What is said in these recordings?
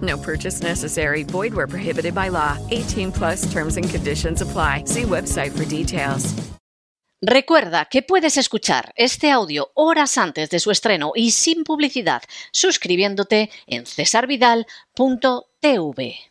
No purchase necessary. Void where prohibited by law. 18 plus terms and conditions apply. See website for details. Recuerda que puedes escuchar este audio horas antes de su estreno y sin publicidad suscribiéndote en cesarvidal.tv.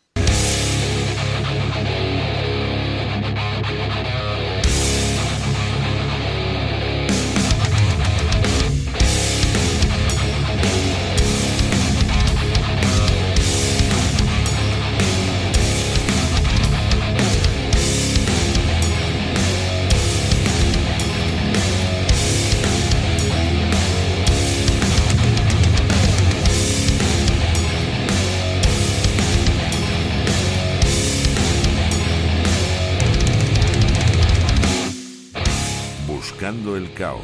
Buscando el Cao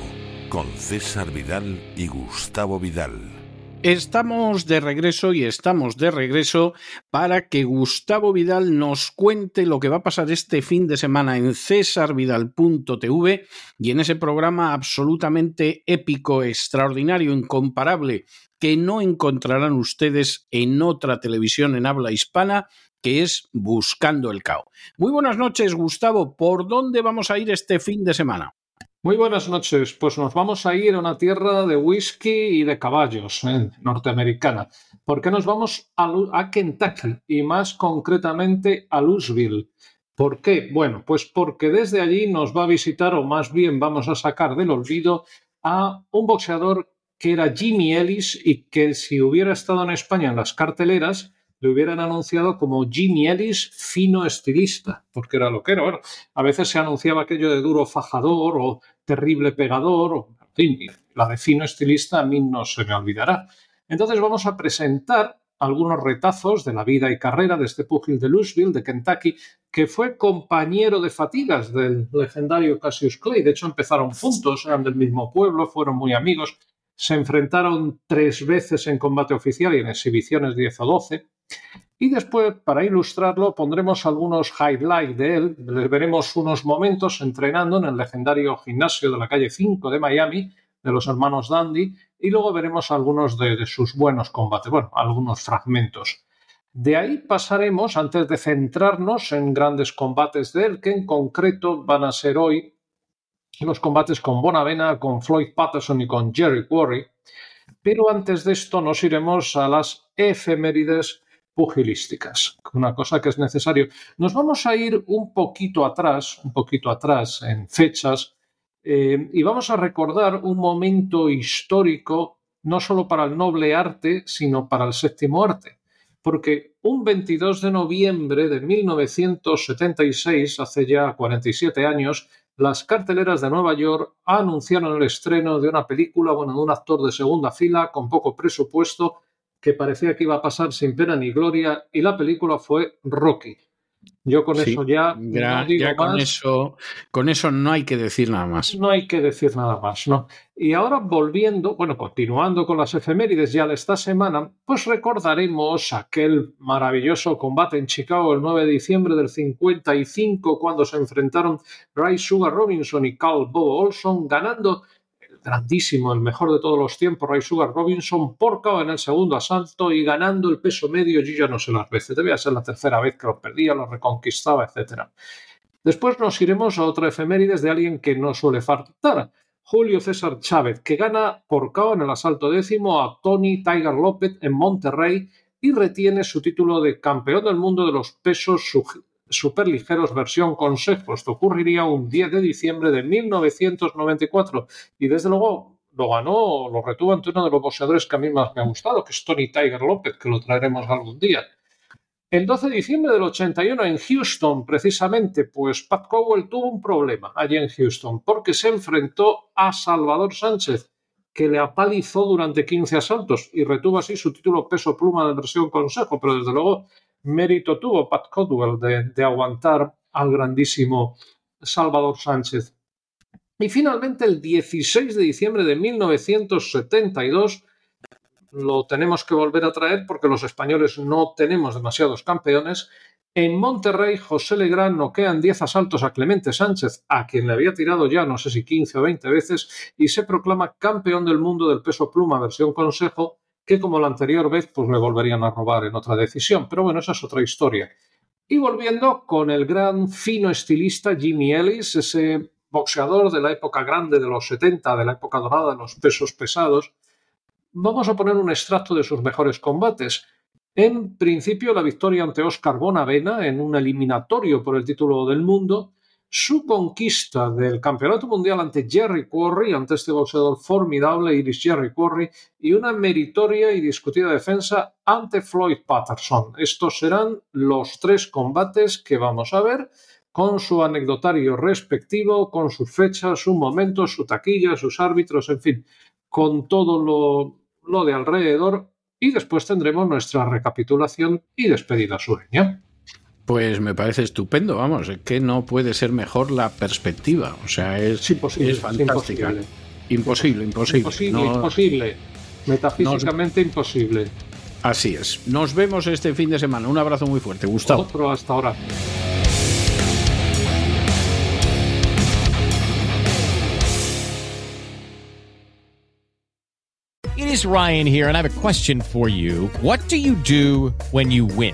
con César Vidal y Gustavo Vidal. Estamos de regreso y estamos de regreso para que Gustavo Vidal nos cuente lo que va a pasar este fin de semana en cesarvidal.tv y en ese programa absolutamente épico, extraordinario, incomparable, que no encontrarán ustedes en otra televisión en habla hispana, que es Buscando el Cao. Muy buenas noches, Gustavo. ¿Por dónde vamos a ir este fin de semana? Muy buenas noches. Pues nos vamos a ir a una tierra de whisky y de caballos eh, norteamericana. ¿Por qué nos vamos a, a, Kentucky y más concretamente a Louisville? ¿Por qué? Bueno, pues porque desde allí nos va a visitar, o más bien vamos a sacar del olvido, a un boxeador que era Jimmy Ellis y que si hubiera estado en España en las carteleras, le hubieran anunciado como Jimmy Ellis fino estilista, porque era lo que era. Bueno, a veces se anunciaba aquello de duro fajador o terrible pegador, o, la de fino estilista a mí no se me olvidará. Entonces vamos a presentar algunos retazos de la vida y carrera de este púgil de Louisville, de Kentucky, que fue compañero de fatigas del legendario Cassius Clay. De hecho, empezaron juntos, eran del mismo pueblo, fueron muy amigos, se enfrentaron tres veces en combate oficial y en exhibiciones 10 o 12. Y después, para ilustrarlo, pondremos algunos highlights de él. Les veremos unos momentos entrenando en el legendario gimnasio de la calle 5 de Miami, de los hermanos Dandy, y luego veremos algunos de, de sus buenos combates, bueno, algunos fragmentos. De ahí pasaremos, antes de centrarnos en grandes combates de él, que en concreto van a ser hoy los combates con Bonavena, con Floyd Patterson y con Jerry Quarry. Pero antes de esto nos iremos a las efemérides pugilísticas, una cosa que es necesario. Nos vamos a ir un poquito atrás, un poquito atrás en fechas, eh, y vamos a recordar un momento histórico no solo para el noble arte, sino para el séptimo arte. Porque un 22 de noviembre de 1976, hace ya 47 años, las carteleras de Nueva York anunciaron el estreno de una película, bueno, de un actor de segunda fila con poco presupuesto que parecía que iba a pasar sin pena ni gloria y la película fue Rocky. Yo con Sí, eso ya, ya- no digo ya con más. eso, con eso no hay que decir nada más. No hay que decir nada más, ¿no? Y ahora volviendo, bueno, continuando con las efemérides ya de esta semana, pues recordaremos aquel maravilloso combate en Chicago el 9 de diciembre del 55 cuando se enfrentaron Ray Sugar Robinson y Carl Bobo Olson ganando grandísimo, el mejor de todos los tiempos, Ray Sugar Robinson por en el segundo asalto y ganando el peso medio, ya no sé las veces, debía ser la tercera vez que lo perdía, lo reconquistaba, etcétera. Después nos iremos a otra efemérides de alguien que no suele faltar. Julio César Chávez, que gana por en el asalto décimo a Tony Tiger López en Monterrey y retiene su título de campeón del mundo de los pesos superligeros versión consejo. Esto ocurriría un 10 de diciembre de 1994 y desde luego lo ganó, lo retuvo ante uno de los boxeadores que a mí más me ha gustado, que es Tony Tiger López, que lo traeremos algún día. El 12 de diciembre del 81 en Houston, precisamente, pues Pat Cowell tuvo un problema allí en Houston porque se enfrentó a Salvador Sánchez, que le apalizó durante 15 asaltos y retuvo así su título peso pluma de versión consejo, pero desde luego mérito tuvo Pat Cowell de, aguantar al grandísimo Salvador Sánchez. Y finalmente, el 16 de diciembre de 1972, lo tenemos que volver a traer porque los españoles no tenemos demasiados campeones. En Monterrey, José Legrand noquea en 10 asaltos a Clemente Sánchez, a quien le había tirado ya no sé si 15 o 20 veces, y se proclama campeón del mundo del peso pluma versión consejo, que como la anterior vez, pues le volverían a robar en otra decisión. Pero bueno, esa es otra historia. Y volviendo con el gran fino estilista Jimmy Ellis, ese boxeador de la época grande de los 70, de la época dorada de los pesos pesados, vamos a poner un extracto de sus mejores combates. En principio, la victoria ante Oscar Bonavena en un eliminatorio por el título del mundo, su conquista del campeonato mundial ante Jerry Quarry, ante este boxeador formidable, Iris Jerry Quarry, y una meritoria y discutida defensa ante Floyd Patterson. Estos serán los tres combates que vamos a ver con su anecdotario respectivo, con sus fechas, su momento, su taquilla, sus árbitros, en fin, con todo lo, de alrededor. Y después tendremos nuestra recapitulación y despedida sureña. Pues me parece estupendo, vamos, que no puede ser mejor la perspectiva. O sea, es, imposible, es fantástica. Imposible, imposible. Imposible, imposible. Metafísicamente imposible. Así es. Nos vemos este fin de semana. Un abrazo muy fuerte. Gustavo. Otro hasta ahora. is Ryan here, and I have a question for you. What do you do when you win?